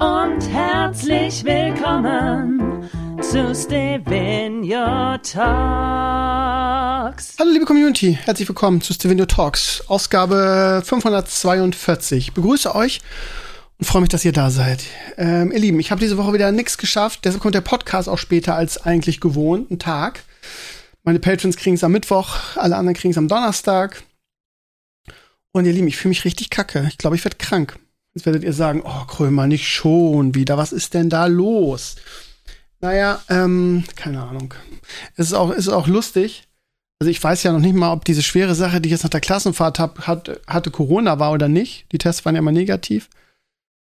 Und herzlich willkommen zu Stevenio Talks. Hallo liebe Community, herzlich willkommen zu Stevenio Talks, Ausgabe 542. Ich begrüße euch und freue mich, dass ihr da seid. Ähm, ihr Lieben, ich habe diese Woche wieder nichts geschafft, deshalb kommt der Podcast auch später als eigentlich gewohnt, ein Tag. Meine Patrons kriegen es am Mittwoch, alle anderen kriegen es am Donnerstag. Und ihr Lieben, ich fühle mich richtig kacke. Ich glaube, ich werde krank. Jetzt werdet ihr sagen, oh Krömer, nicht schon wieder. Was ist denn da los? Naja, ähm, keine Ahnung. Es ist auch, ist auch lustig. Also ich weiß ja noch nicht mal, ob diese schwere Sache, die ich jetzt nach der Klassenfahrt hab, hat, hatte Corona war oder nicht. Die Tests waren ja immer negativ.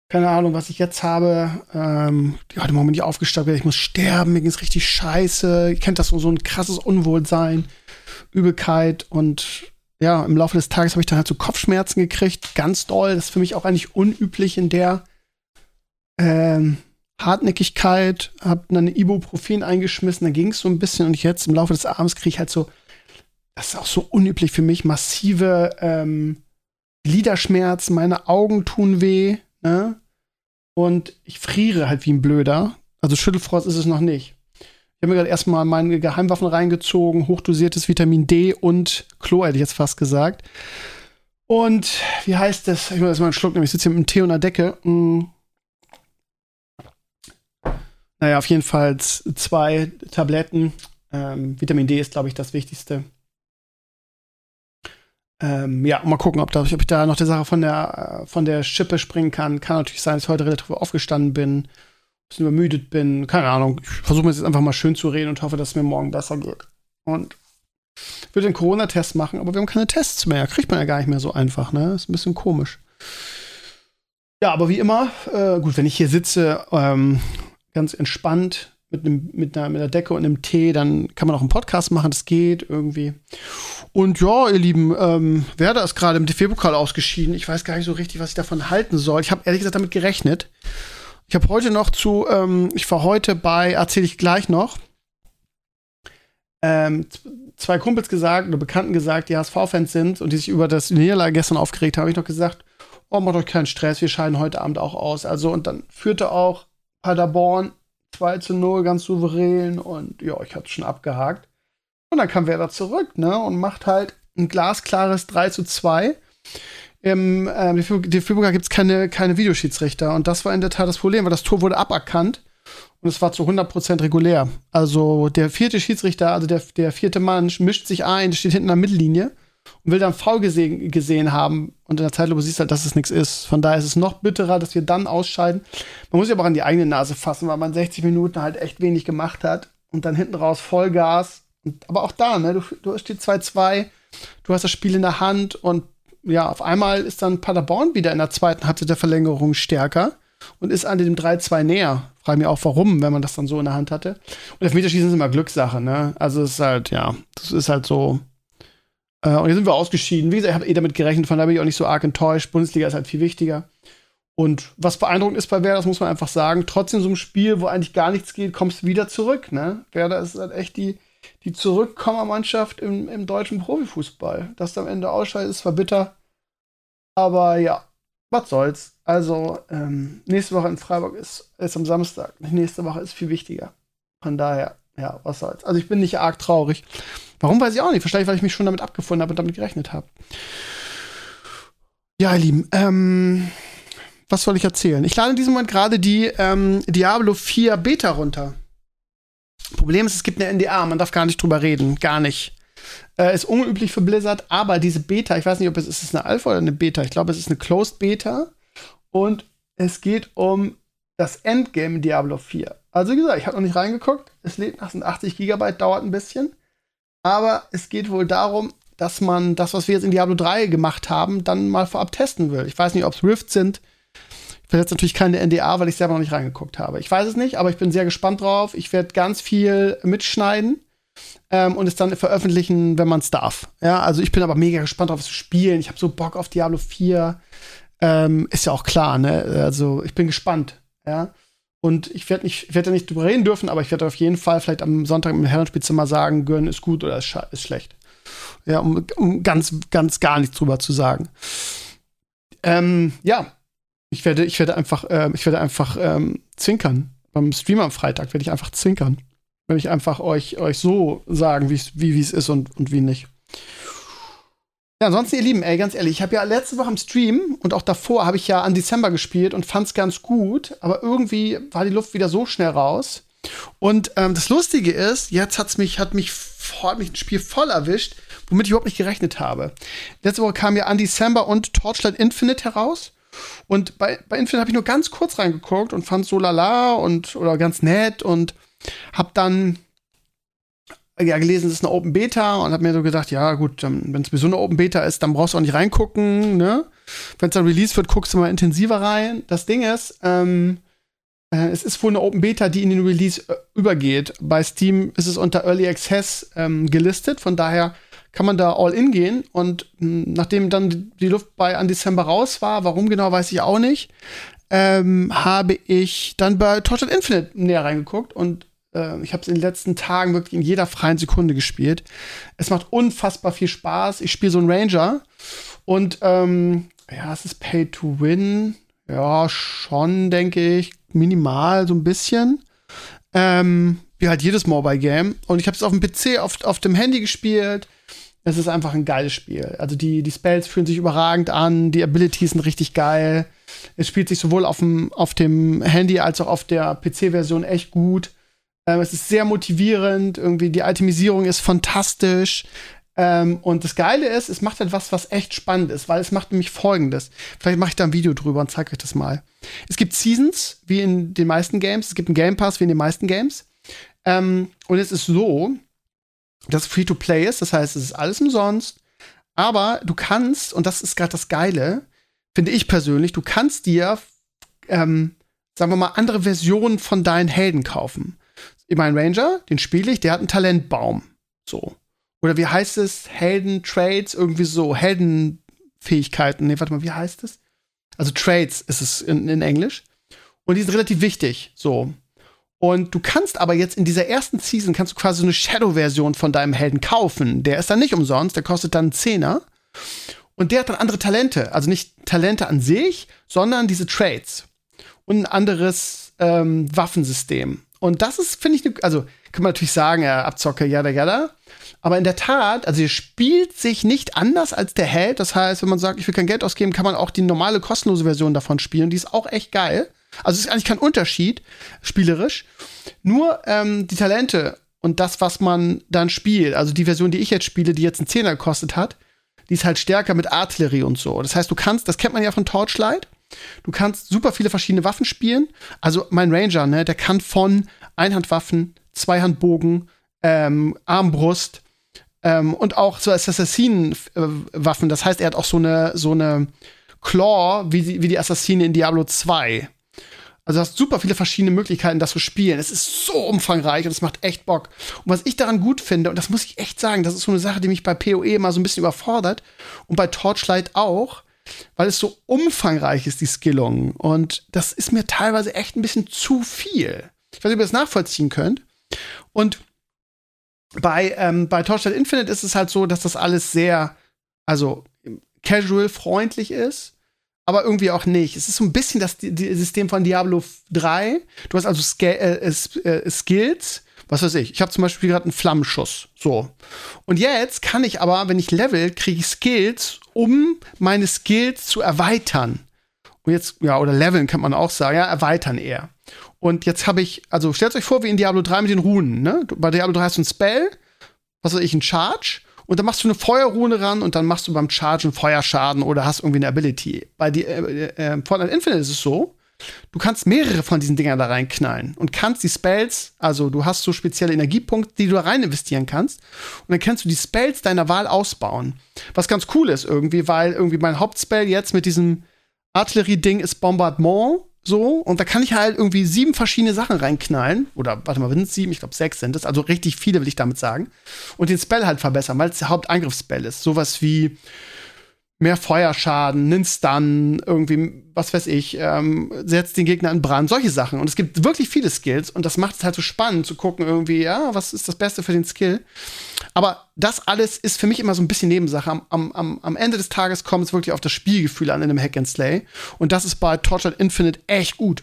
Keine Ahnung, was ich jetzt habe. Ähm, heute Morgen bin ich aufgestanden, ich muss sterben, mir geht's richtig scheiße. Ich kennt das so, so ein krasses Unwohlsein, Übelkeit und ja, im Laufe des Tages habe ich dann halt so Kopfschmerzen gekriegt, ganz doll. Das ist für mich auch eigentlich unüblich in der ähm, Hartnäckigkeit. Hab dann Ibuprofen eingeschmissen, dann ging es so ein bisschen und jetzt im Laufe des Abends kriege ich halt so, das ist auch so unüblich für mich, massive ähm, Gliederschmerzen, meine Augen tun weh, ne? Und ich friere halt wie ein Blöder. Also Schüttelfrost ist es noch nicht. Ich habe mir gerade erstmal meine Geheimwaffen reingezogen, hochdosiertes Vitamin D und Chlor, hätte ich jetzt fast gesagt. Und wie heißt das? Ich muss erstmal einen Schluck nehmen. Ich sitze hier mit einem Tee unter Decke. Hm. Naja, auf jeden Fall zwei Tabletten. Ähm, Vitamin D ist, glaube ich, das Wichtigste. Ähm, ja, mal gucken, ob, da, ob ich da noch der Sache von der, von der Schippe springen kann. Kann natürlich sein, dass ich heute relativ aufgestanden bin bisschen übermüdet bin. Keine Ahnung. Ich versuche mir jetzt einfach mal schön zu reden und hoffe, dass es mir morgen besser geht. Und ich würde den Corona-Test machen, aber wir haben keine Tests mehr. Kriegt man ja gar nicht mehr so einfach, ne? Ist ein bisschen komisch. Ja, aber wie immer, äh, gut, wenn ich hier sitze, ähm, ganz entspannt mit, einem, mit, einer, mit einer Decke und einem Tee, dann kann man auch einen Podcast machen, das geht irgendwie. Und ja, ihr Lieben, ähm, Werder ist gerade im DFB-Pokal ausgeschieden. Ich weiß gar nicht so richtig, was ich davon halten soll. Ich habe ehrlich gesagt damit gerechnet. Ich habe heute noch zu, ähm, ich war heute bei, erzähle ich gleich noch, ähm, zwei Kumpels gesagt oder Bekannten gesagt, die HSV-Fans sind und die sich über das Niederlage gestern aufgeregt haben, habe ich noch gesagt, oh, macht euch keinen Stress, wir scheiden heute Abend auch aus. Also, und dann führte auch Paderborn 2 zu 0 ganz souverän und ja, ich hatte schon abgehakt. Und dann kam Werder zurück, ne, und macht halt ein glasklares 3 zu 2 im ähm, DFB-Pokal gibt es keine, keine Videoschiedsrichter. Und das war in der Tat das Problem, weil das Tor wurde aberkannt und es war zu 100% regulär. Also der vierte Schiedsrichter, also der, der vierte Mann, mischt sich ein, steht hinten in der Mittellinie und will dann faul gesehen, gesehen haben. Und in der Zeitlupe siehst du halt, dass es nichts ist. Von daher ist es noch bitterer, dass wir dann ausscheiden. Man muss sich aber auch an die eigene Nase fassen, weil man 60 Minuten halt echt wenig gemacht hat und dann hinten raus Vollgas. Aber auch da, ne, du, du stehst 2-2, du hast das Spiel in der Hand und ja, auf einmal ist dann Paderborn wieder in der zweiten Halbzeit der Verlängerung stärker und ist an dem 3-2 näher. Frage mich auch, warum, wenn man das dann so in der Hand hatte. Und Elfmeterschießen ist immer Glückssache, ne? Also es ist halt, ja, das ist halt so. Äh, und jetzt sind wir ausgeschieden. Wie gesagt, ich habe eh damit gerechnet, von daher bin ich auch nicht so arg enttäuscht. Bundesliga ist halt viel wichtiger. Und was beeindruckend ist bei Werder, das muss man einfach sagen, trotzdem so einem Spiel, wo eigentlich gar nichts geht, kommst du wieder zurück, ne? Werder ist halt echt die, die Zurückkommermannschaft im, im deutschen Profifußball. Dass am Ende ausscheidet, ist zwar bitter, aber ja, was soll's. Also, ähm, nächste Woche in Freiburg ist, ist am Samstag. Nächste Woche ist viel wichtiger. Von daher, ja, was soll's. Also, ich bin nicht arg traurig. Warum weiß ich auch nicht. Wahrscheinlich, weil ich mich schon damit abgefunden habe und damit gerechnet habe. Ja, ihr Lieben, ähm, was soll ich erzählen? Ich lade in diesem Moment gerade die ähm, Diablo 4 Beta runter. Problem ist, es gibt eine NDA, man darf gar nicht drüber reden, gar nicht. Äh, ist unüblich für Blizzard, aber diese Beta, ich weiß nicht, ob es ist eine Alpha oder eine Beta, ich glaube, es ist eine Closed Beta und es geht um das Endgame Diablo 4. Also wie gesagt, ich habe noch nicht reingeguckt, es lädt nach 80 GB, dauert ein bisschen, aber es geht wohl darum, dass man das, was wir jetzt in Diablo 3 gemacht haben, dann mal vorab testen will. Ich weiß nicht, ob es Rift sind, Verletzt natürlich keine NDA, weil ich selber noch nicht reingeguckt habe. Ich weiß es nicht, aber ich bin sehr gespannt drauf. Ich werde ganz viel mitschneiden ähm, und es dann veröffentlichen, wenn man es darf. Ja, also ich bin aber mega gespannt drauf, es zu spielen. Ich habe so Bock auf Diablo 4. Ähm, ist ja auch klar, ne? Also ich bin gespannt. Ja. Und ich werde nicht, werd da nicht drüber reden dürfen, aber ich werde auf jeden Fall vielleicht am Sonntag im Herrenspielzimmer sagen, Gönn ist gut oder ist, ist schlecht. Ja, um, um, ganz, ganz gar nichts drüber zu sagen. Ähm, ja, ich werde, ich werde einfach, äh, ich werde einfach ähm, zwinkern. Beim Stream am Freitag werde ich einfach zwinkern. Werde ich einfach euch, euch so sagen, wie es ist und, und wie nicht. Ja, ansonsten, ihr Lieben, ey, ganz ehrlich, ich habe ja letzte Woche im Stream und auch davor habe ich ja an Dezember gespielt und fand es ganz gut, aber irgendwie war die Luft wieder so schnell raus. Und ähm, das Lustige ist, jetzt hat's mich, hat mich, hat mich ein Spiel voll erwischt, womit ich überhaupt nicht gerechnet habe. Letzte Woche kam ja an December und Torchlight Infinite heraus. Und bei, bei Infinite habe ich nur ganz kurz reingeguckt und fand so lala und oder ganz nett und hab dann ja, gelesen, es ist eine Open Beta und habe mir so gedacht, ja gut, wenn es sowieso eine Open Beta ist, dann brauchst du auch nicht reingucken, ne? Wenn es dann Release wird, guckst du mal intensiver rein. Das Ding ist, ähm, äh, es ist wohl eine Open Beta, die in den Release äh, übergeht. Bei Steam ist es unter Early Access ähm, gelistet, von daher kann man da all in gehen. Und hm, nachdem dann die Luft bei an Dezember raus war, warum genau, weiß ich auch nicht, ähm, habe ich dann bei Torchlight Infinite näher reingeguckt und äh, ich habe es in den letzten Tagen wirklich in jeder freien Sekunde gespielt. Es macht unfassbar viel Spaß. Ich spiele so einen Ranger und ähm, ja, es ist Pay to Win. Ja, schon, denke ich. Minimal, so ein bisschen. Ähm, wie halt jedes Mobile Game. Und ich habe es auf dem PC, auf, auf dem Handy gespielt. Es ist einfach ein geiles Spiel. Also die, die Spells fühlen sich überragend an, die Abilities sind richtig geil. Es spielt sich sowohl auf dem, auf dem Handy als auch auf der PC-Version echt gut. Ähm, es ist sehr motivierend, irgendwie die Itemisierung ist fantastisch. Ähm, und das Geile ist, es macht etwas, was echt spannend ist, weil es macht nämlich folgendes. Vielleicht mache ich da ein Video drüber und zeige euch das mal. Es gibt Seasons, wie in den meisten Games. Es gibt einen Game Pass, wie in den meisten Games. Ähm, und es ist so, dass Free-to-Play ist, das heißt, es ist alles umsonst. Aber du kannst, und das ist gerade das Geile, finde ich persönlich, du kannst dir, ähm, sagen wir mal, andere Versionen von deinen Helden kaufen mein Ranger, den spiele ich, der hat einen Talentbaum. So. Oder wie heißt es? Helden-Trades, irgendwie so. Heldenfähigkeiten. Nee, warte mal, wie heißt es? Also Trades ist es in, in Englisch. Und die sind relativ wichtig. So. Und du kannst aber jetzt in dieser ersten Season kannst du quasi eine Shadow-Version von deinem Helden kaufen. Der ist dann nicht umsonst, der kostet dann einen Zehner. Und der hat dann andere Talente. Also nicht Talente an sich, sondern diese Trades. Und ein anderes ähm, Waffensystem. Und das ist, finde ich, ne, also kann man natürlich sagen, ja, Abzocke, jada, jada. Aber in der Tat, also ihr spielt sich nicht anders als der Held. Das heißt, wenn man sagt, ich will kein Geld ausgeben, kann man auch die normale kostenlose Version davon spielen. Die ist auch echt geil. Also es ist eigentlich kein Unterschied, spielerisch. Nur ähm, die Talente und das, was man dann spielt, also die Version, die ich jetzt spiele, die jetzt einen Zehner gekostet hat, die ist halt stärker mit Artillerie und so. Das heißt, du kannst, das kennt man ja von Torchlight, Du kannst super viele verschiedene Waffen spielen. Also mein Ranger, ne, der kann von Einhandwaffen, Zweihandbogen, ähm, Armbrust ähm, und auch so Assassinenwaffen. Das heißt, er hat auch so eine so eine Claw wie die, wie die Assassine in Diablo 2. Also du hast super viele verschiedene Möglichkeiten, das zu spielen. Es ist so umfangreich und es macht echt Bock. Und was ich daran gut finde, und das muss ich echt sagen, das ist so eine Sache, die mich bei PoE immer so ein bisschen überfordert und bei Torchlight auch, weil es so umfangreich ist, die Skillung. Und das ist mir teilweise echt ein bisschen zu viel. Ich weiß nicht, ob ihr das nachvollziehen könnt. Und bei, ähm, bei Torchlight Infinite ist es halt so, dass das alles sehr, also casual freundlich ist, aber irgendwie auch nicht. Es ist so ein bisschen das System von Diablo 3. Du hast also Sk äh, äh, Skills, was weiß ich, ich habe zum Beispiel gerade einen Flammenschuss. So. Und jetzt kann ich aber, wenn ich level, kriege ich Skills, um meine Skills zu erweitern. Und jetzt, ja, oder leveln kann man auch sagen, ja, erweitern eher. Und jetzt habe ich, also stellt euch vor, wie in Diablo 3 mit den Runen, ne? Bei Diablo 3 hast du ein Spell, was weiß ich, ein Charge, und dann machst du eine Feuerrune ran und dann machst du beim Chargen Feuerschaden oder hast irgendwie eine Ability. Bei die, äh, äh, Fortnite Infinite ist es so, Du kannst mehrere von diesen Dingern da reinknallen und kannst die Spells, also du hast so spezielle Energiepunkte, die du da rein investieren kannst. Und dann kannst du die Spells deiner Wahl ausbauen. Was ganz cool ist irgendwie, weil irgendwie mein Hauptspell jetzt mit diesem Artillerie-Ding ist Bombardement, so, und da kann ich halt irgendwie sieben verschiedene Sachen reinknallen. Oder warte mal, sind es sieben? Ich glaube, sechs sind es. Also richtig viele, will ich damit sagen. Und den Spell halt verbessern, weil es der Haupteingriffsspell ist. Sowas wie mehr Feuerschaden, einen Stun, irgendwie, was weiß ich, ähm, setzt den Gegner in Brand, solche Sachen. Und es gibt wirklich viele Skills und das macht es halt so spannend zu gucken, irgendwie, ja, was ist das Beste für den Skill. Aber das alles ist für mich immer so ein bisschen Nebensache. Am, am, am Ende des Tages kommt es wirklich auf das Spielgefühl an in einem Hack and Slay. Und das ist bei Tortured Infinite echt gut.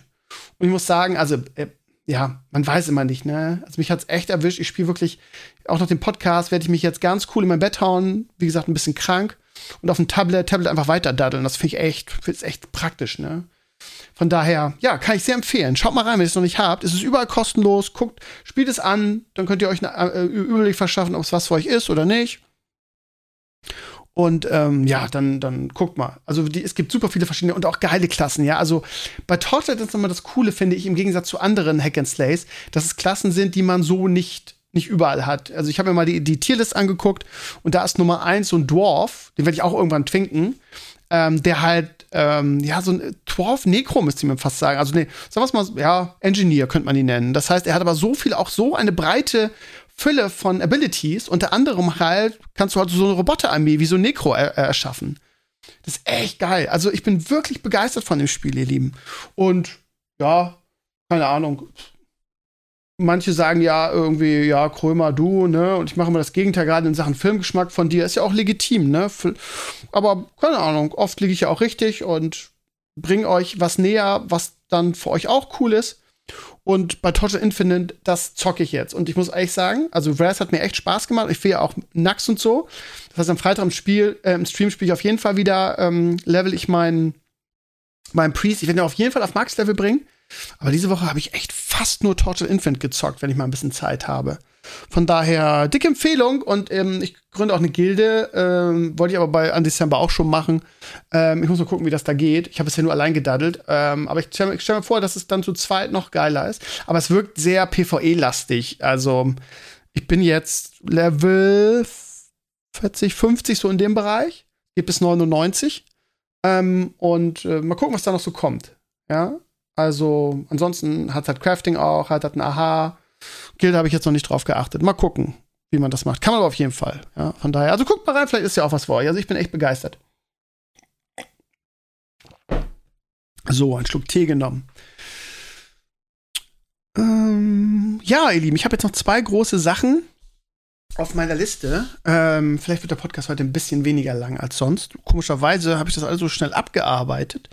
Und ich muss sagen, also, äh, ja, man weiß immer nicht, ne? Also mich hat's echt erwischt. Ich spiele wirklich, auch nach dem Podcast werde ich mich jetzt ganz cool in mein Bett hauen. Wie gesagt, ein bisschen krank und auf dem Tablet, Tablet einfach weiter daddeln. Das finde ich echt, find's echt praktisch, ne? Von daher, ja, kann ich sehr empfehlen. Schaut mal rein, wenn ihr es noch nicht habt. Es ist überall kostenlos. Guckt, spielt es an, dann könnt ihr euch einen äh, Überblick verschaffen, ob es was für euch ist oder nicht. Und ähm, ja, dann, dann guckt mal. Also die, es gibt super viele verschiedene und auch geile Klassen, ja. Also bei Torchlight ist nochmal das Coole, finde ich, im Gegensatz zu anderen Hack and Slays, dass es Klassen sind, die man so nicht nicht überall hat. Also ich habe mir mal die, die Tierlist angeguckt und da ist Nummer eins so ein Dwarf, den werde ich auch irgendwann twinken, ähm, der halt, ähm, ja, so ein Dwarf Necro müsste ich mir fast sagen. Also, nee, sagen wir mal, ja, Engineer könnte man ihn nennen. Das heißt, er hat aber so viel, auch so eine breite Fülle von Abilities. Unter anderem halt kannst du halt so eine Roboterarmee wie so ein Necro er äh, erschaffen. Das ist echt geil. Also, ich bin wirklich begeistert von dem Spiel, ihr Lieben. Und ja, keine Ahnung manche sagen ja irgendwie, ja, Krömer, du, ne? Und ich mache immer das Gegenteil, gerade in Sachen Filmgeschmack von dir, ist ja auch legitim, ne? Aber keine Ahnung, oft liege ich ja auch richtig und bringe euch was näher, was dann für euch auch cool ist. Und bei Torture Infinite, das zocke ich jetzt. Und ich muss ehrlich sagen, also Raz hat mir echt Spaß gemacht. Ich will ja auch Nax und so. Das heißt, am Freitag im Spiel, äh, im Stream spiele ich auf jeden Fall wieder, ähm, level ich meinen mein Priest. Ich werde ihn auf jeden Fall auf Max-Level bringen. Aber diese Woche habe ich echt fast nur Torture Infant gezockt, wenn ich mal ein bisschen Zeit habe. Von daher dicke Empfehlung und ähm, ich gründe auch eine Gilde. Ähm, wollte ich aber bei an Dezember auch schon machen. Ähm, ich muss mal gucken, wie das da geht. Ich habe es ja nur allein gedaddelt. Ähm, aber ich stelle stell mir vor, dass es dann zu zweit noch geiler ist. Aber es wirkt sehr PvE-lastig. Also ich bin jetzt Level 40, 50 so in dem Bereich. Geht bis 99. Ähm, und äh, mal gucken, was da noch so kommt. Ja, also, ansonsten hat halt Crafting auch, hat halt ein Aha. Guild habe ich jetzt noch nicht drauf geachtet. Mal gucken, wie man das macht. Kann man aber auf jeden Fall. Ja, von daher, also guckt mal rein, vielleicht ist ja auch was für euch. Also, ich bin echt begeistert. So, ein Schluck Tee genommen. Ähm, ja, ihr Lieben, ich habe jetzt noch zwei große Sachen auf meiner Liste. Ähm, vielleicht wird der Podcast heute ein bisschen weniger lang als sonst. Komischerweise habe ich das alles so schnell abgearbeitet.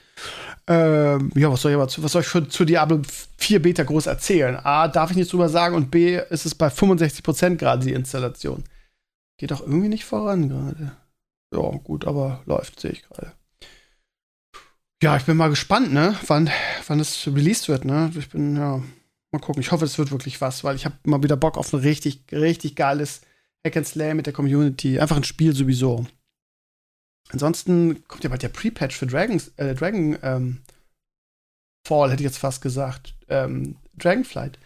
Ähm, ja, was soll ich aber zu, was soll ich für, zu Diablo 4 Beta groß erzählen? A, darf ich nichts drüber sagen und B, ist es bei 65% gerade die Installation. Geht doch irgendwie nicht voran gerade. Ja, gut, aber läuft, sehe ich gerade. Ja, ich bin mal gespannt, ne, wann, wann es released wird, ne? Ich bin, ja, mal gucken. Ich hoffe, es wird wirklich was, weil ich habe mal wieder Bock auf ein richtig, richtig geiles Hack and Slay mit der Community. Einfach ein Spiel sowieso. Ansonsten kommt ja bald der Pre-Patch für Dragons, äh, Dragon ähm, Fall, hätte ich jetzt fast gesagt. Ähm, Dragonflight.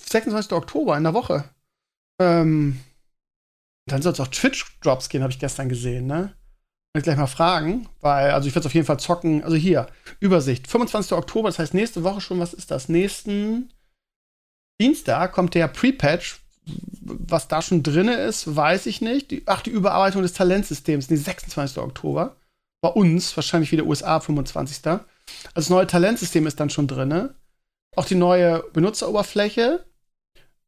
26. Oktober in der Woche. Ähm, dann soll es auch Twitch-Drops gehen, habe ich gestern gesehen, ne? ich gleich mal fragen, weil, also ich werde es auf jeden Fall zocken. Also hier, Übersicht. 25. Oktober, das heißt nächste Woche schon, was ist das? Nächsten Dienstag kommt der Pre-Patch was da schon drin ist, weiß ich nicht. Die, ach, die Überarbeitung des Talentsystems, die 26. Oktober. Bei uns, wahrscheinlich wieder USA 25. Also das neue Talentsystem ist dann schon drin. Auch die neue Benutzeroberfläche.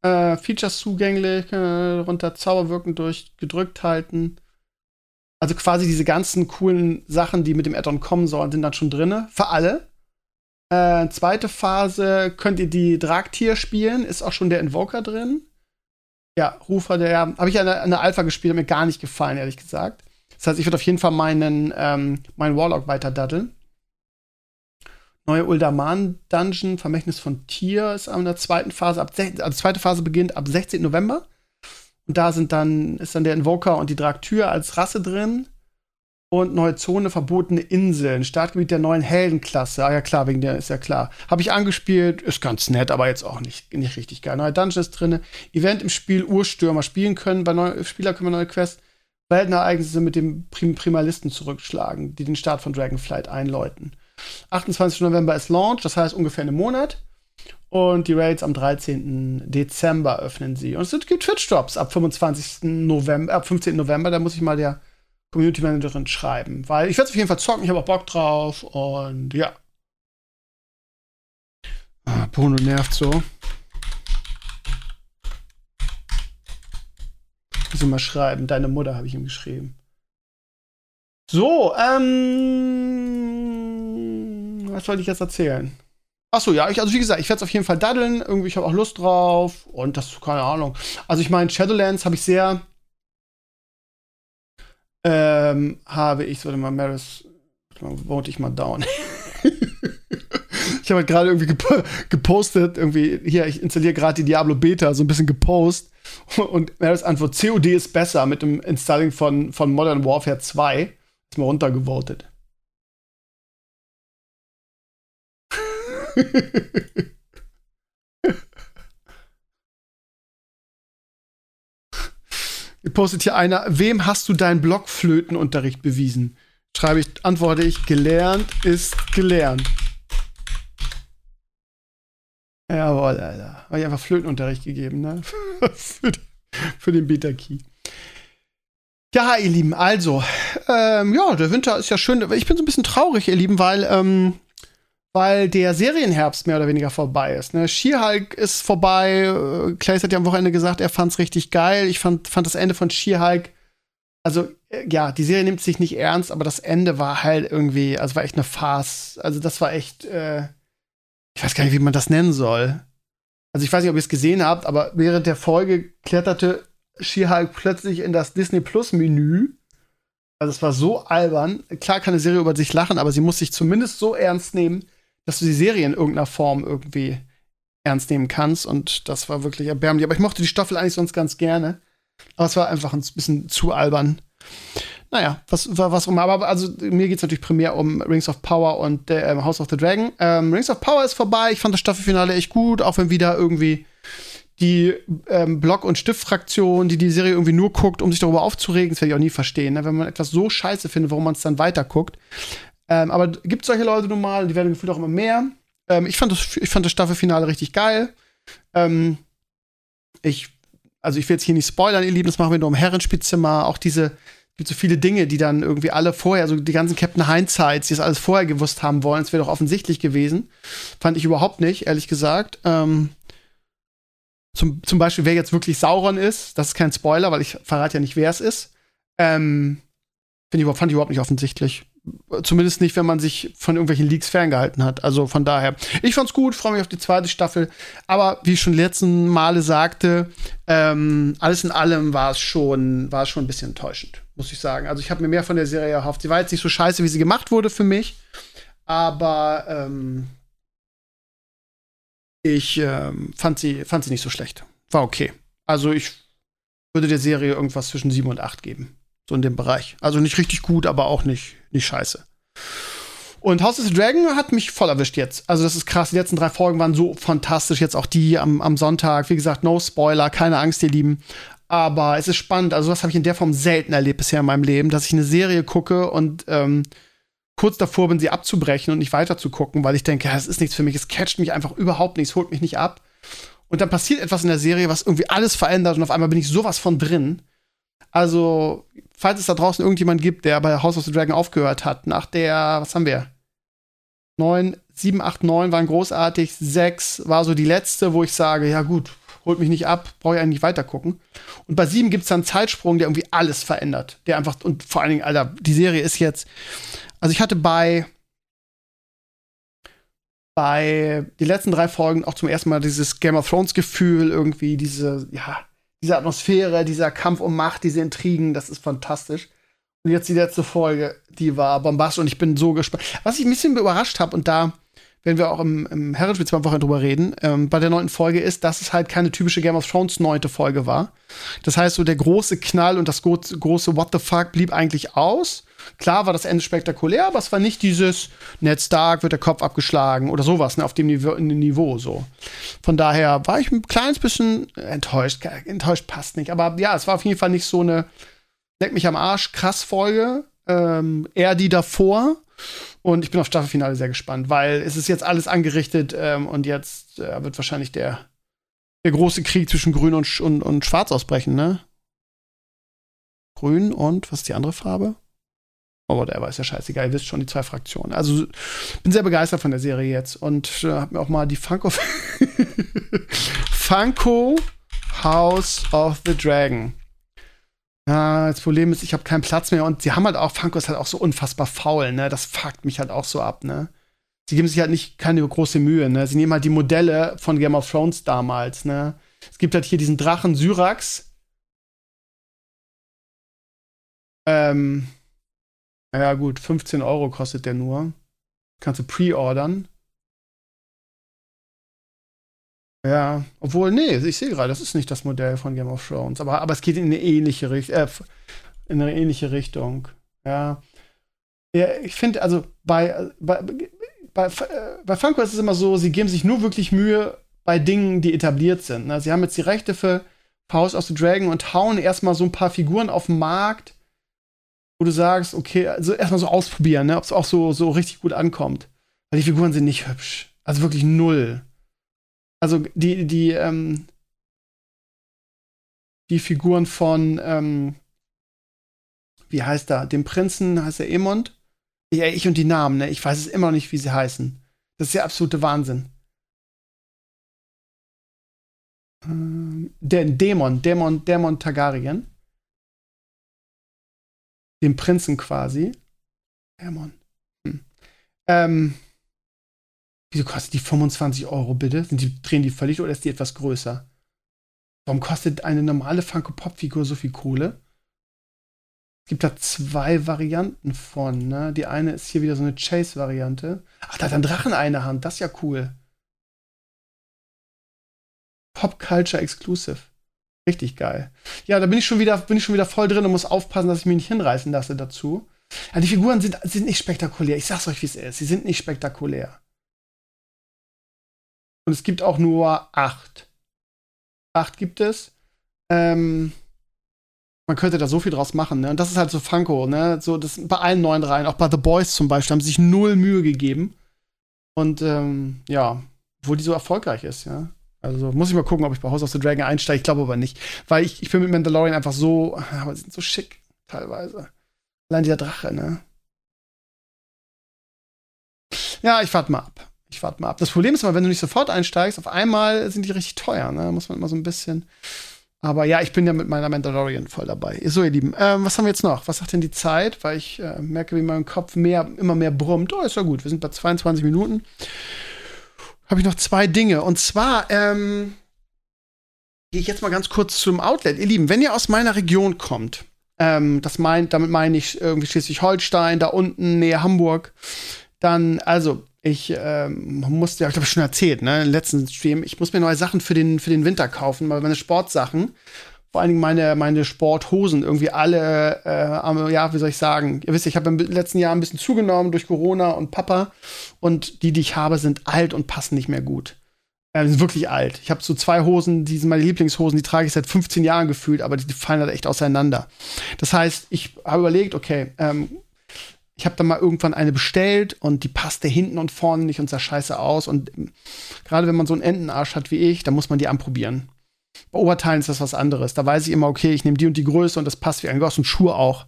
Äh, Features zugänglich, äh, runter Zauberwirken durch gedrückt halten. Also quasi diese ganzen coolen Sachen, die mit dem Addon kommen sollen, sind dann schon drin. Für alle. Äh, zweite Phase könnt ihr die Dragtier spielen, ist auch schon der Invoker drin. Ja, Rufer, der habe ich ja eine, eine Alpha gespielt, hat mir gar nicht gefallen, ehrlich gesagt. Das heißt, ich würde auf jeden Fall meinen, ähm, meinen Warlock weiter daddeln. Neue Uldaman Dungeon, Vermächtnis von Tier ist an der zweiten Phase, ab also zweite Phase beginnt ab 16. November. Und da sind dann, ist dann der Invoker und die Draktür als Rasse drin und neue Zone, verbotene Inseln, Startgebiet der neuen Heldenklasse. Ah ja, klar, wegen der ist ja klar. Habe ich angespielt, ist ganz nett, aber jetzt auch nicht, nicht richtig geil. Neue Dungeons drin. Event im Spiel Urstürmer spielen können. Bei neuen Spieler können wir neue Quests, Weltenereignisse mit dem Prim Primalisten zurückschlagen, die den Start von Dragonflight einläuten. 28. November ist Launch, das heißt ungefähr einen Monat. Und die Raids am 13. Dezember öffnen sie. Und es gibt Twitch-Drops ab 25. November, ab 15. November. Da muss ich mal der Community Managerin schreiben. Weil ich werde es auf jeden Fall zocken, ich habe auch Bock drauf. Und ja. Ah, Bruno nervt so. Ich mal schreiben. Deine Mutter habe ich ihm geschrieben. So, ähm. Was soll ich jetzt erzählen? Achso, ja, ich, also wie gesagt, ich werde es auf jeden Fall daddeln. Irgendwie, ich habe auch Lust drauf. Und das, keine Ahnung. Also ich meine, Shadowlands habe ich sehr. Ähm, habe ich, warte mal, Maris, vote ich mal down. ich habe halt gerade irgendwie gep gepostet, irgendwie, hier, ich installiere gerade die Diablo Beta, so ein bisschen gepostet. Und Maris Antwort, COD ist besser mit dem Installing von, von Modern Warfare 2. Ist mal runtergevotet. postet hier einer, wem hast du deinen Blockflötenunterricht bewiesen? Schreibe ich, antworte ich, gelernt ist gelernt. Jawohl, Alter. Habe ich einfach Flötenunterricht gegeben, ne? für, für, den Beta-Key. Ja, ihr Lieben, also, ähm, ja, der Winter ist ja schön. Ich bin so ein bisschen traurig, ihr Lieben, weil, ähm, weil der Serienherbst mehr oder weniger vorbei ist. Ne? She-Hulk ist vorbei. Äh, Clays hat ja am Wochenende gesagt, er fand's richtig geil. Ich fand, fand das Ende von She-Hulk, also äh, ja, die Serie nimmt sich nicht ernst, aber das Ende war halt irgendwie, also war echt eine Farce. Also das war echt, äh, ich weiß gar nicht, wie man das nennen soll. Also ich weiß nicht, ob ihr es gesehen habt, aber während der Folge kletterte She-Hulk plötzlich in das Disney Plus Menü. Also es war so albern. Klar kann eine Serie über sich lachen, aber sie muss sich zumindest so ernst nehmen, dass du die Serie in irgendeiner Form irgendwie ernst nehmen kannst. Und das war wirklich erbärmlich. Aber ich mochte die Staffel eigentlich sonst ganz gerne. Aber es war einfach ein bisschen zu albern. Naja, was, was auch immer. Aber also, mir geht es natürlich primär um Rings of Power und äh, House of the Dragon. Ähm, Rings of Power ist vorbei. Ich fand das Staffelfinale echt gut, auch wenn wieder irgendwie die ähm, Block- und Stiftfraktion, die die Serie irgendwie nur guckt, um sich darüber aufzuregen, das werde ich auch nie verstehen. Ne? Wenn man etwas so scheiße findet, warum man es dann weiter guckt. Ähm, aber gibt solche Leute nun mal, die werden gefühlt auch immer mehr. Ähm, ich, fand das, ich fand das Staffelfinale richtig geil. Ähm, ich, also ich will jetzt hier nicht spoilern, ihr Lieben, das machen wir nur im Herrenspielzimmer. Auch diese, gibt so viele Dinge, die dann irgendwie alle vorher, so die ganzen Captain Hindsights, die es alles vorher gewusst haben wollen, es wäre doch offensichtlich gewesen. Fand ich überhaupt nicht, ehrlich gesagt. Ähm, zum, zum Beispiel, wer jetzt wirklich Sauron ist, das ist kein Spoiler, weil ich verrate ja nicht, wer es ist. Ähm, ich, fand ich überhaupt nicht offensichtlich. Zumindest nicht, wenn man sich von irgendwelchen Leaks ferngehalten hat. Also von daher, ich fand's gut, freue mich auf die zweite Staffel. Aber wie ich schon letzten Male sagte, ähm, alles in allem war es schon, war schon ein bisschen enttäuschend, muss ich sagen. Also ich habe mir mehr von der Serie erhofft. Sie war jetzt nicht so scheiße, wie sie gemacht wurde für mich. Aber ähm, ich ähm, fand, sie, fand sie nicht so schlecht. War okay. Also ich würde der Serie irgendwas zwischen 7 und 8 geben. So in dem Bereich. Also nicht richtig gut, aber auch nicht, nicht scheiße. Und House of the Dragon hat mich voll erwischt jetzt. Also das ist krass. Die letzten drei Folgen waren so fantastisch. Jetzt auch die am, am Sonntag. Wie gesagt, no Spoiler, keine Angst, ihr Lieben. Aber es ist spannend. Also das habe ich in der Form selten erlebt bisher in meinem Leben, dass ich eine Serie gucke und ähm, kurz davor bin, sie abzubrechen und nicht weiter zu gucken, weil ich denke, das ist nichts für mich. Es catcht mich einfach überhaupt nicht. Es holt mich nicht ab. Und dann passiert etwas in der Serie, was irgendwie alles verändert und auf einmal bin ich sowas von drin. Also, falls es da draußen irgendjemand gibt, der bei House of the Dragon aufgehört hat, nach der, was haben wir? 9, 7, 8, 9 waren großartig, 6 war so die letzte, wo ich sage, ja gut, holt mich nicht ab, brauche ich eigentlich weiter gucken. Und bei 7 gibt es dann einen Zeitsprung, der irgendwie alles verändert. Der einfach, und vor allen Dingen, Alter, die Serie ist jetzt. Also ich hatte bei bei den letzten drei Folgen auch zum ersten Mal dieses Game of Thrones Gefühl, irgendwie diese, ja, diese Atmosphäre, dieser Kampf um Macht, diese Intrigen, das ist fantastisch. Und jetzt die letzte Folge, die war bombastisch und ich bin so gespannt. Was ich ein bisschen überrascht habe, und da werden wir auch im, im Herrenspiel zwei Wochen drüber reden, ähm, bei der neunten Folge ist, dass es halt keine typische Game of Thrones neunte Folge war. Das heißt, so der große Knall und das große What the fuck blieb eigentlich aus. Klar war das Ende spektakulär, aber es war nicht dieses Ned Stark wird der Kopf abgeschlagen oder sowas, ne, auf dem Niveau, Niveau so. Von daher war ich ein kleines bisschen enttäuscht. Enttäuscht passt nicht, aber ja, es war auf jeden Fall nicht so eine Leck mich am Arsch krass Folge. Ähm, eher die davor. Und ich bin auf Staffelfinale sehr gespannt, weil es ist jetzt alles angerichtet ähm, und jetzt äh, wird wahrscheinlich der, der große Krieg zwischen Grün und, und, und Schwarz ausbrechen, ne? Grün und was ist die andere Farbe? Oh, whatever, ist ja scheißegal, ihr wisst schon, die zwei Fraktionen. Also bin sehr begeistert von der Serie jetzt und äh, hab mir auch mal die Funko Funko House of the Dragon. Ja, das Problem ist, ich habe keinen Platz mehr und sie haben halt auch, Funko ist halt auch so unfassbar faul, ne? Das fuckt mich halt auch so ab, ne? Sie geben sich halt nicht keine große Mühe, ne? Sie nehmen halt die Modelle von Game of Thrones damals, ne? Es gibt halt hier diesen Drachen Syrax. Ähm, ja gut, 15 Euro kostet der nur. Kannst du pre-ordern. Ja, obwohl, nee, ich sehe gerade, das ist nicht das Modell von Game of Thrones, aber, aber es geht in eine ähnliche, Richt äh, in eine ähnliche Richtung. Ja. ja ich finde, also bei, bei, bei, bei Funko ist es immer so, sie geben sich nur wirklich Mühe bei Dingen, die etabliert sind. Ne? Sie haben jetzt die Rechte für House of the Dragon und hauen erstmal so ein paar Figuren auf den Markt, wo du sagst, okay, also erstmal so ausprobieren, ne? ob es auch so, so richtig gut ankommt. Weil die Figuren sind nicht hübsch. Also wirklich null. Also die, die, ähm, die Figuren von, ähm, wie heißt er? Dem Prinzen heißt er Emond. Ja, ich und die Namen, ne? Ich weiß es immer noch nicht, wie sie heißen. Das ist der absolute Wahnsinn. Ähm, der Dämon, Dämon, Dämon Targaryen. Dem Prinzen quasi. Dämon. Hm. Ähm, Wieso kostet die 25 Euro bitte? Sind die, drehen die völlig oder ist die etwas größer? Warum kostet eine normale Funko-Pop-Figur so viel Kohle? Es gibt da zwei Varianten von, ne? Die eine ist hier wieder so eine Chase-Variante. Ach, da hat ein Drachen eine Hand. Das ist ja cool. Pop Culture Exclusive. Richtig geil. Ja, da bin ich schon wieder, bin ich schon wieder voll drin und muss aufpassen, dass ich mich nicht hinreißen lasse dazu. Ja, die Figuren sind, sind nicht spektakulär. Ich sag's euch, wie es ist. Sie sind nicht spektakulär. Und es gibt auch nur acht. Acht gibt es. Ähm, man könnte da so viel draus machen, ne? Und das ist halt so Funko, ne? So, das bei allen neuen Reihen, auch bei The Boys zum Beispiel, haben sie sich null Mühe gegeben. Und ähm, ja, obwohl die so erfolgreich ist, ja. Also muss ich mal gucken, ob ich bei House of the Dragon einsteige. Ich glaube aber nicht. Weil ich, ich bin mit Mandalorian einfach so, aber sie sind so schick, teilweise. Allein dieser Drache, ne? Ja, ich warte mal ab ich warte mal ab. Das Problem ist aber, wenn du nicht sofort einsteigst, auf einmal sind die richtig teuer. Ne? Da muss man immer so ein bisschen. Aber ja, ich bin ja mit meiner Mandalorian voll dabei. So, ihr Lieben, ähm, was haben wir jetzt noch? Was sagt denn die Zeit? Weil ich äh, merke, wie mein Kopf mehr, immer mehr brummt. Oh, ist ja gut. Wir sind bei 22 Minuten. Habe ich noch zwei Dinge. Und zwar ähm, gehe ich jetzt mal ganz kurz zum Outlet. Ihr Lieben, wenn ihr aus meiner Region kommt, ähm, das meint, damit meine ich irgendwie Schleswig-Holstein, da unten, Nähe Hamburg, dann, also, ich ähm, musste, ich glaube, schon erzählt, ne, letzten Stream, ich muss mir neue Sachen für den, für den Winter kaufen, meine Sportsachen, vor allen Dingen meine, meine Sporthosen, irgendwie alle, äh, ja, wie soll ich sagen, ihr wisst, ich habe im letzten Jahr ein bisschen zugenommen durch Corona und Papa und die, die ich habe, sind alt und passen nicht mehr gut. Äh, sind wirklich alt. Ich habe so zwei Hosen, die sind meine Lieblingshosen, die trage ich seit 15 Jahren gefühlt, aber die, die fallen halt echt auseinander. Das heißt, ich habe überlegt, okay, ähm, ich habe dann mal irgendwann eine bestellt und die passte hinten und vorne nicht und sah scheiße aus. Und gerade wenn man so einen Entenarsch hat wie ich, dann muss man die anprobieren. Bei Oberteilen ist das was anderes. Da weiß ich immer, okay, ich nehme die und die Größe und das passt wie ein Goss und Schuhe auch.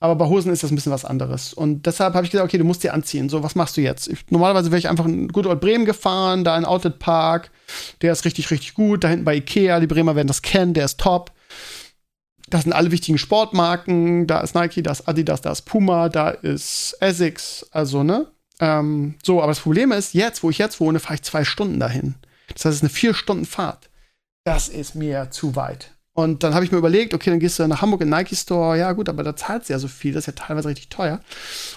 Aber bei Hosen ist das ein bisschen was anderes. Und deshalb habe ich gesagt, okay, du musst die anziehen. So, was machst du jetzt? Ich, normalerweise wäre ich einfach in Good Old Bremen gefahren, da in Outlet Park. Der ist richtig, richtig gut. Da hinten bei Ikea, die Bremer werden das kennen, der ist top. Das sind alle wichtigen Sportmarken. Da ist Nike, da ist Adidas, da ist Puma, da ist Essex. Also, ne? Ähm, so, aber das Problem ist, jetzt, wo ich jetzt wohne, fahre ich zwei Stunden dahin. Das heißt, es ist eine vier Stunden Fahrt. Das ist mir zu weit. Und dann habe ich mir überlegt, okay, dann gehst du nach Hamburg in Nike Store. Ja, gut, aber da zahlt du ja so viel. Das ist ja teilweise richtig teuer.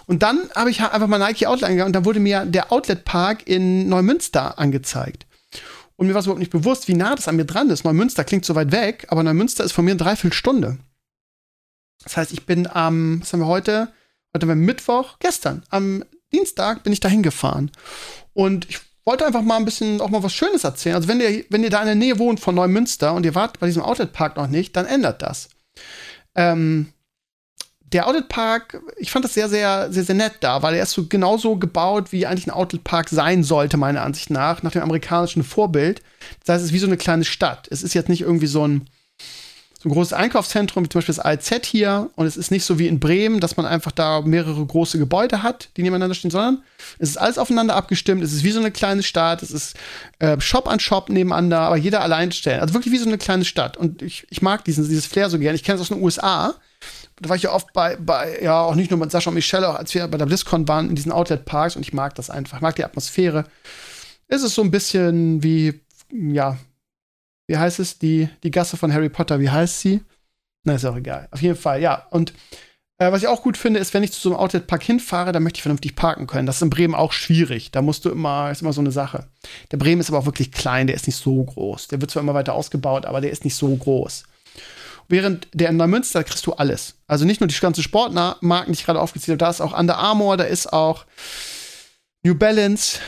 Und dann habe ich einfach mal Nike Outlet eingegangen und da wurde mir der Outlet Park in Neumünster angezeigt. Und mir war es überhaupt nicht bewusst, wie nah das an mir dran ist. Neumünster klingt so weit weg, aber Neumünster ist von mir eine Dreiviertelstunde. Das heißt, ich bin am, was haben wir heute? Heute haben wir Mittwoch, gestern, am Dienstag bin ich da hingefahren. Und ich wollte einfach mal ein bisschen auch mal was Schönes erzählen. Also, wenn ihr, wenn ihr da in der Nähe wohnt von Neumünster und ihr wart bei diesem Outlet-Park noch nicht, dann ändert das. Ähm, der Outlet Park, ich fand das sehr, sehr, sehr, sehr nett da, weil er ist so genauso gebaut, wie eigentlich ein Outlet Park sein sollte, meiner Ansicht nach, nach dem amerikanischen Vorbild. Das heißt, es ist wie so eine kleine Stadt. Es ist jetzt nicht irgendwie so ein, so ein großes Einkaufszentrum, wie zum Beispiel das ALZ hier. Und es ist nicht so wie in Bremen, dass man einfach da mehrere große Gebäude hat, die nebeneinander stehen, sondern es ist alles aufeinander abgestimmt. Es ist wie so eine kleine Stadt. Es ist äh, Shop an Shop nebeneinander, aber jeder allein stellen. Also wirklich wie so eine kleine Stadt. Und ich, ich mag diesen, dieses Flair so gern. Ich kenne es aus den USA. Da war ich ja oft bei, bei, ja, auch nicht nur mit Sascha und Michelle, auch als wir bei der BlizzCon waren, in diesen Outlet-Parks und ich mag das einfach. Ich mag die Atmosphäre. Es ist so ein bisschen wie, ja, wie heißt es? Die, die Gasse von Harry Potter, wie heißt sie? Na, ist auch egal. Auf jeden Fall, ja. Und äh, was ich auch gut finde, ist, wenn ich zu so einem Outlet-Park hinfahre, dann möchte ich vernünftig parken können. Das ist in Bremen auch schwierig. Da musst du immer, ist immer so eine Sache. Der Bremen ist aber auch wirklich klein, der ist nicht so groß. Der wird zwar immer weiter ausgebaut, aber der ist nicht so groß. Während der in Neumünster kriegst du alles. Also nicht nur die ganzen Sportmarken, die ich gerade aufgezählt habe, da ist auch Under Armour, da ist auch New Balance,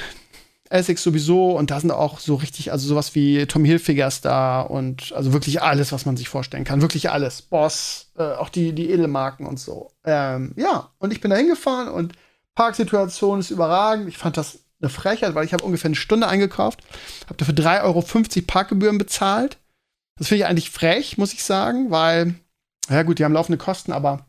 Essex sowieso und da sind auch so richtig, also sowas wie Tommy Hilfigers da und also wirklich alles, was man sich vorstellen kann. Wirklich alles. Boss, äh, auch die, die Edelmarken und so. Ähm, ja, und ich bin da hingefahren und Parksituation ist überragend. Ich fand das eine Frechheit, weil ich habe ungefähr eine Stunde eingekauft, habe dafür 3,50 Euro Parkgebühren bezahlt. Das finde ich eigentlich frech, muss ich sagen, weil, ja gut, die haben laufende Kosten, aber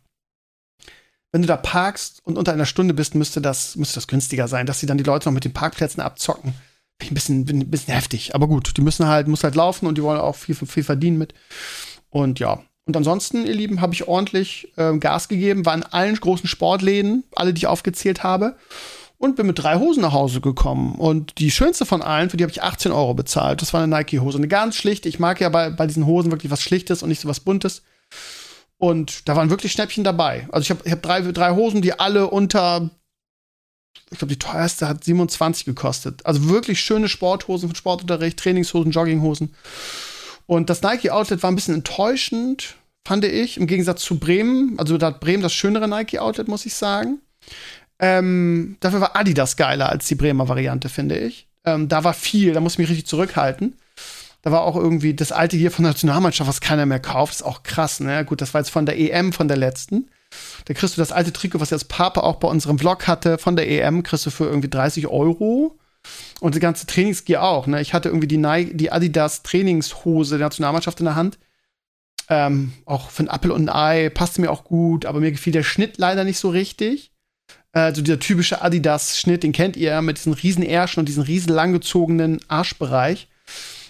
wenn du da parkst und unter einer Stunde bist, müsste das, müsste das günstiger sein, dass sie dann die Leute noch mit den Parkplätzen abzocken. Bin ein bisschen, bin ein bisschen heftig. Aber gut, die müssen halt, muss halt laufen und die wollen auch viel, viel verdienen mit. Und ja. Und ansonsten, ihr Lieben, habe ich ordentlich äh, Gas gegeben, war in allen großen Sportläden, alle, die ich aufgezählt habe. Und bin mit drei Hosen nach Hause gekommen. Und die schönste von allen, für die habe ich 18 Euro bezahlt. Das war eine Nike-Hose. Eine ganz schlichte. Ich mag ja bei, bei diesen Hosen wirklich was Schlichtes und nicht so was Buntes. Und da waren wirklich Schnäppchen dabei. Also ich habe ich hab drei, drei Hosen, die alle unter, ich glaube, die teuerste hat 27 gekostet. Also wirklich schöne Sporthosen für Sportunterricht, Trainingshosen, Jogginghosen. Und das Nike Outlet war ein bisschen enttäuschend, fand ich, im Gegensatz zu Bremen. Also da hat Bremen das schönere Nike Outlet, muss ich sagen. Ähm, dafür war Adidas geiler als die Bremer Variante, finde ich. Ähm, da war viel, da muss ich mich richtig zurückhalten. Da war auch irgendwie das alte hier von der Nationalmannschaft, was keiner mehr kauft. ist auch krass, ne? Gut, das war jetzt von der EM, von der letzten. Da kriegst du das alte Trikot, was jetzt Papa auch bei unserem Vlog hatte, von der EM, kriegst du für irgendwie 30 Euro. Und die ganze Trainingsgear auch, ne? Ich hatte irgendwie die, Nike, die Adidas Trainingshose der Nationalmannschaft in der Hand. Ähm, auch für ein Apple und ein Ei, passte mir auch gut, aber mir gefiel der Schnitt leider nicht so richtig. Also dieser typische Adidas-Schnitt, den kennt ihr, mit diesen riesen Ärschen und diesen riesen langgezogenen Arschbereich.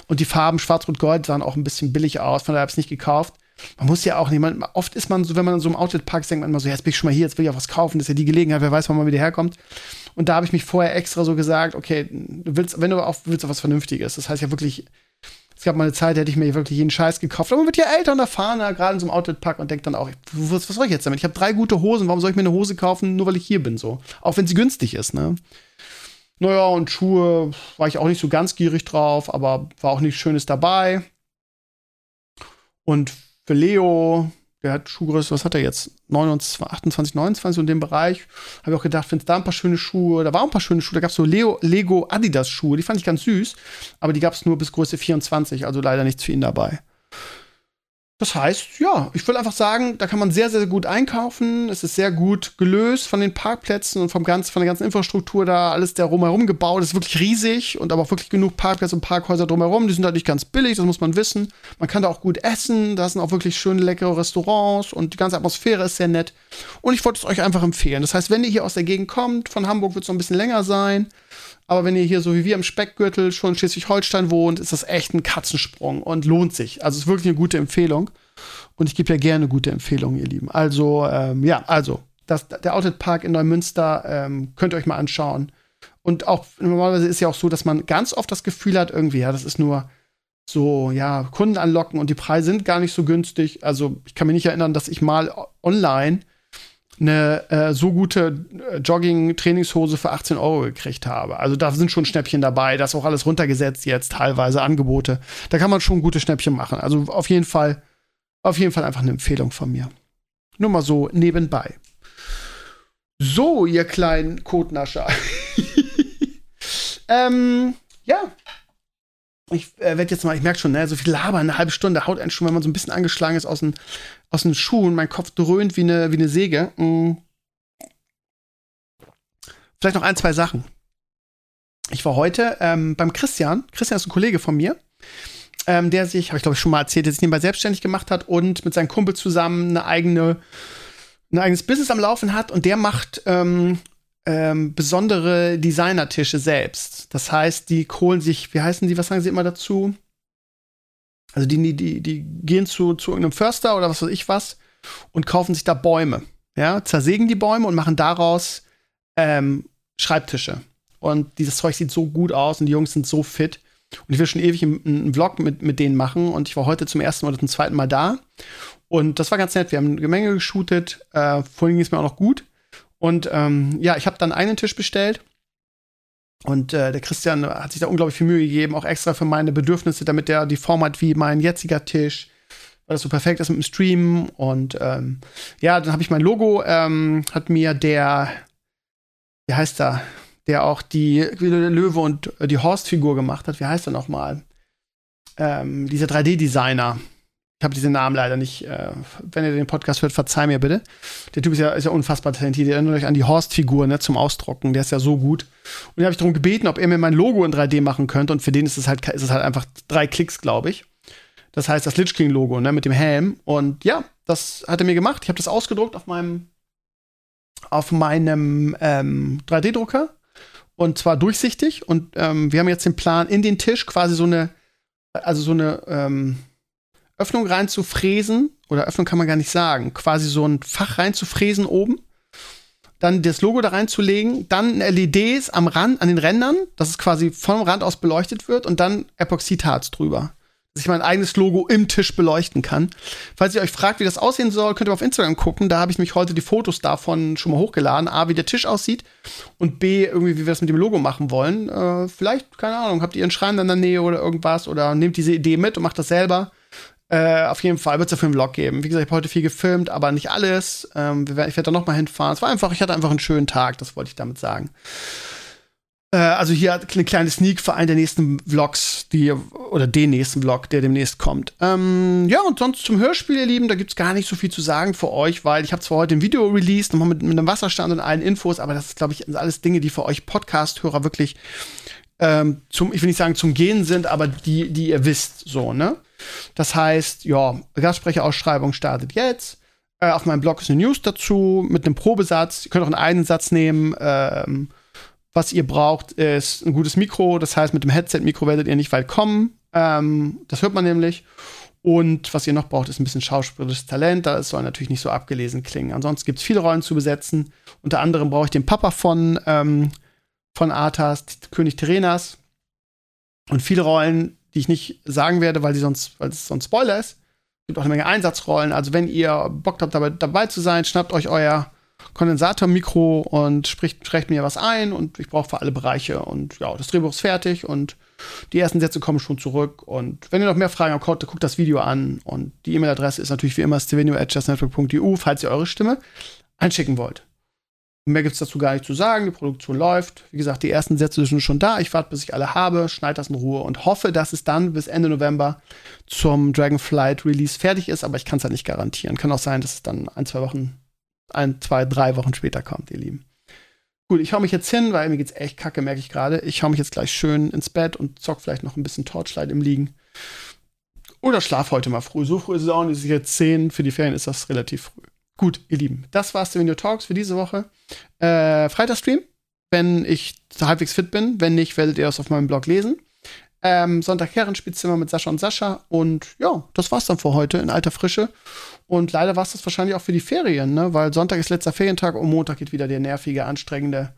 Und die Farben Schwarz-Rot-Gold sahen auch ein bisschen billig aus, von daher habe ich es nicht gekauft. Man muss ja auch nicht, man, oft ist man so, wenn man in so einem Outlet-Park denkt man immer so, jetzt bin ich schon mal hier, jetzt will ich auch was kaufen, das ist ja die Gelegenheit, wer weiß, wann man wieder herkommt. Und da habe ich mich vorher extra so gesagt, okay, du willst, wenn du auch willst, auch was Vernünftiges. Das heißt ja wirklich, es gab mal eine Zeit, da hätte ich mir wirklich jeden Scheiß gekauft. Aber man wird ja älter und erfahrener, gerade in so einem Outlet-Park und denkt dann auch, was, was soll ich jetzt damit? Ich habe drei gute Hosen, warum soll ich mir eine Hose kaufen, nur weil ich hier bin, so? Auch wenn sie günstig ist, ne? Naja, und Schuhe war ich auch nicht so ganz gierig drauf, aber war auch nichts Schönes dabei. Und für Leo, der hat Schuhgröße, was hat er jetzt? 29, 28, 29 so in dem Bereich. Habe ich auch gedacht, findest da ein paar schöne Schuhe. Da waren ein paar schöne Schuhe. Da gab es so Leo, Lego Adidas Schuhe. Die fand ich ganz süß. Aber die gab es nur bis Größe 24, also leider nichts für ihn dabei. Das heißt, ja, ich will einfach sagen, da kann man sehr, sehr gut einkaufen. Es ist sehr gut gelöst von den Parkplätzen und vom ganzen, von der ganzen Infrastruktur da, alles der drumherum gebaut. Es ist wirklich riesig und aber auch wirklich genug Parkplätze und Parkhäuser drumherum. Die sind halt nicht ganz billig, das muss man wissen. Man kann da auch gut essen, da sind auch wirklich schöne, leckere Restaurants und die ganze Atmosphäre ist sehr nett. Und ich wollte es euch einfach empfehlen. Das heißt, wenn ihr hier aus der Gegend kommt, von Hamburg wird es noch ein bisschen länger sein. Aber wenn ihr hier so wie wir im Speckgürtel schon in Schleswig-Holstein wohnt, ist das echt ein Katzensprung und lohnt sich. Also ist wirklich eine gute Empfehlung. Und ich gebe ja gerne gute Empfehlungen, ihr Lieben. Also, ähm, ja, also, das, der Outlet Park in Neumünster ähm, könnt ihr euch mal anschauen. Und auch normalerweise ist ja auch so, dass man ganz oft das Gefühl hat, irgendwie, ja, das ist nur so, ja, Kunden anlocken und die Preise sind gar nicht so günstig. Also, ich kann mich nicht erinnern, dass ich mal online eine äh, so gute äh, Jogging-Trainingshose für 18 Euro gekriegt habe. Also da sind schon Schnäppchen dabei, das ist auch alles runtergesetzt jetzt, teilweise Angebote. Da kann man schon gute Schnäppchen machen. Also auf jeden Fall, auf jeden Fall einfach eine Empfehlung von mir. Nur mal so nebenbei. So, ihr kleinen Kotnascher. ähm, ja. Ich äh, werde jetzt mal, ich merke schon, ne, so viel labern, eine halbe Stunde haut einen schon, wenn man so ein bisschen angeschlagen ist aus den, aus den Schuhen. Mein Kopf dröhnt wie eine, wie eine Säge. Mhm. Vielleicht noch ein, zwei Sachen. Ich war heute ähm, beim Christian. Christian ist ein Kollege von mir, ähm, der sich, habe ich glaube ich schon mal erzählt, der sich nebenbei selbstständig gemacht hat und mit seinem Kumpel zusammen eine eigene, ein eigenes Business am Laufen hat. Und der macht ähm, ähm, besondere Designertische selbst. Das heißt, die holen sich, wie heißen die, was sagen sie immer dazu? Also die, die, die gehen zu, zu irgendeinem Förster oder was weiß ich was und kaufen sich da Bäume. Ja, zersägen die Bäume und machen daraus ähm, Schreibtische. Und dieses Zeug sieht so gut aus und die Jungs sind so fit. Und ich will schon ewig einen, Vlog mit, mit denen machen. Und ich war heute zum ersten oder zum zweiten Mal da. Und das war ganz nett. Wir haben eine Menge geshootet. Äh, vorhin ging es mir auch noch gut. Und ähm, ja, ich habe dann einen Tisch bestellt. Und äh, der Christian hat sich da unglaublich viel Mühe gegeben, auch extra für meine Bedürfnisse, damit der die Form hat wie mein jetziger Tisch, weil das so perfekt ist mit dem Stream. Und ähm, ja, dann habe ich mein Logo, ähm, hat mir der, wie heißt er, der auch die Löwe und die Horst-Figur gemacht hat, wie heißt er nochmal? Ähm, dieser 3D-Designer. Ich habe diesen Namen leider nicht. Äh, wenn ihr den Podcast hört, verzeih mir bitte. Der Typ ist ja, ist ja unfassbar talentiert. Ihr erinnert euch an die Horst-Figur ne, zum Ausdrucken. Der ist ja so gut. Und da habe ich darum gebeten, ob er mir mein Logo in 3D machen könnte. Und für den ist es halt, ist es halt einfach drei Klicks, glaube ich. Das heißt, das Lich King-Logo ne, mit dem Helm. Und ja, das hat er mir gemacht. Ich habe das ausgedruckt auf meinem, auf meinem ähm, 3D-Drucker. Und zwar durchsichtig. Und ähm, wir haben jetzt den Plan, in den Tisch quasi so eine, also so eine, ähm, Öffnung reinzufräsen, oder Öffnung kann man gar nicht sagen, quasi so ein Fach reinzufräsen oben, dann das Logo da reinzulegen, dann LEDs am Rand, an den Rändern, dass es quasi vom Rand aus beleuchtet wird und dann Epoxidharz drüber dass ich mein eigenes Logo im Tisch beleuchten kann. Falls ihr euch fragt, wie das aussehen soll, könnt ihr auf Instagram gucken. Da habe ich mich heute die Fotos davon schon mal hochgeladen. A, wie der Tisch aussieht und B, irgendwie, wie wir das mit dem Logo machen wollen. Äh, vielleicht, keine Ahnung, habt ihr einen Schrein in der Nähe oder irgendwas oder nehmt diese Idee mit und macht das selber. Äh, auf jeden Fall wird es dafür einen Vlog geben. Wie gesagt, ich habe heute viel gefilmt, aber nicht alles. Ähm, ich werde da noch mal hinfahren. Es war einfach, ich hatte einfach einen schönen Tag, das wollte ich damit sagen. Äh, also hier eine kleine Sneak für einen der nächsten Vlogs, die, oder den nächsten Vlog, der demnächst kommt. Ähm, ja, und sonst zum Hörspiel, ihr Lieben, da gibt es gar nicht so viel zu sagen für euch, weil ich habe zwar heute ein Video released, nochmal mit, mit einem Wasserstand und allen Infos, aber das ist, glaube ich, alles Dinge, die für euch Podcast-Hörer wirklich ähm, zum, ich will nicht sagen zum Gehen sind, aber die, die ihr wisst, so, ne? Das heißt, ja, Gastsprecherausschreibung startet jetzt. Äh, auf meinem Blog ist eine News dazu mit einem Probesatz. Ihr könnt auch einen Satz nehmen. Ähm, was ihr braucht, ist ein gutes Mikro. Das heißt, mit dem Headset-Mikro werdet ihr nicht weit kommen. Ähm, das hört man nämlich. Und was ihr noch braucht, ist ein bisschen schauspielerisches Talent. Da soll natürlich nicht so abgelesen klingen. Ansonsten gibt es viele Rollen zu besetzen. Unter anderem brauche ich den Papa von, ähm, von Arthas, König Terenas. Und viele Rollen, die ich nicht sagen werde, weil, die sonst, weil es sonst Spoiler ist. Es gibt auch eine Menge Einsatzrollen. Also, wenn ihr Bock habt, dabei, dabei zu sein, schnappt euch euer Kondensatormikro und spricht, spricht mir was ein und ich brauche für alle Bereiche. Und ja, das Drehbuch ist fertig und die ersten Sätze kommen schon zurück. Und wenn ihr noch mehr Fragen habt, guckt das Video an. Und die E-Mail-Adresse ist natürlich wie immer stevenio.justnetwork.eu, falls ihr eure Stimme einschicken wollt. Mehr gibt es dazu gar nicht zu sagen. Die Produktion läuft. Wie gesagt, die ersten Sätze sind schon da. Ich warte, bis ich alle habe, schneide das in Ruhe und hoffe, dass es dann bis Ende November zum Dragonflight Release fertig ist. Aber ich kann es halt nicht garantieren. Kann auch sein, dass es dann ein, zwei Wochen ein, zwei, drei Wochen später kommt, ihr Lieben. Gut, ich hau mich jetzt hin, weil mir geht's echt kacke, merke ich gerade. Ich hau mich jetzt gleich schön ins Bett und zock vielleicht noch ein bisschen Torchlight im Liegen. Oder schlaf heute mal früh. So früh ist es auch nicht. Es ist jetzt 10. Für die Ferien ist das relativ früh. Gut, ihr Lieben, das war's der Video Talks für diese Woche. Äh, Freitagsstream, wenn ich halbwegs fit bin. Wenn nicht, werdet ihr es auf meinem Blog lesen. Ähm, Sonntag Herrenspielzimmer mit Sascha und Sascha. Und ja, das war's dann für heute in alter Frische. Und leider war es das wahrscheinlich auch für die Ferien, ne? weil Sonntag ist letzter Ferientag und Montag geht wieder der nervige, anstrengende,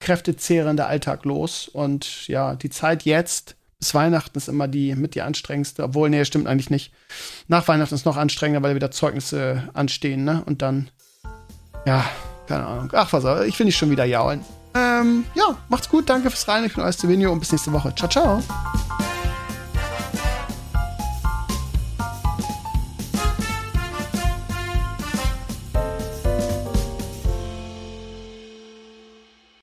kräftezehrende Alltag los. Und ja, die Zeit jetzt bis Weihnachten ist immer die mit die anstrengendste. Obwohl, nee, stimmt eigentlich nicht. Nach Weihnachten ist es noch anstrengender, weil wieder Zeugnisse anstehen, ne? Und dann, ja, keine Ahnung. Ach, was ich will nicht schon wieder jaulen. Ähm, ja, macht's gut, danke fürs Rein. Ich bin euer Stevenio und bis nächste Woche. Ciao, ciao.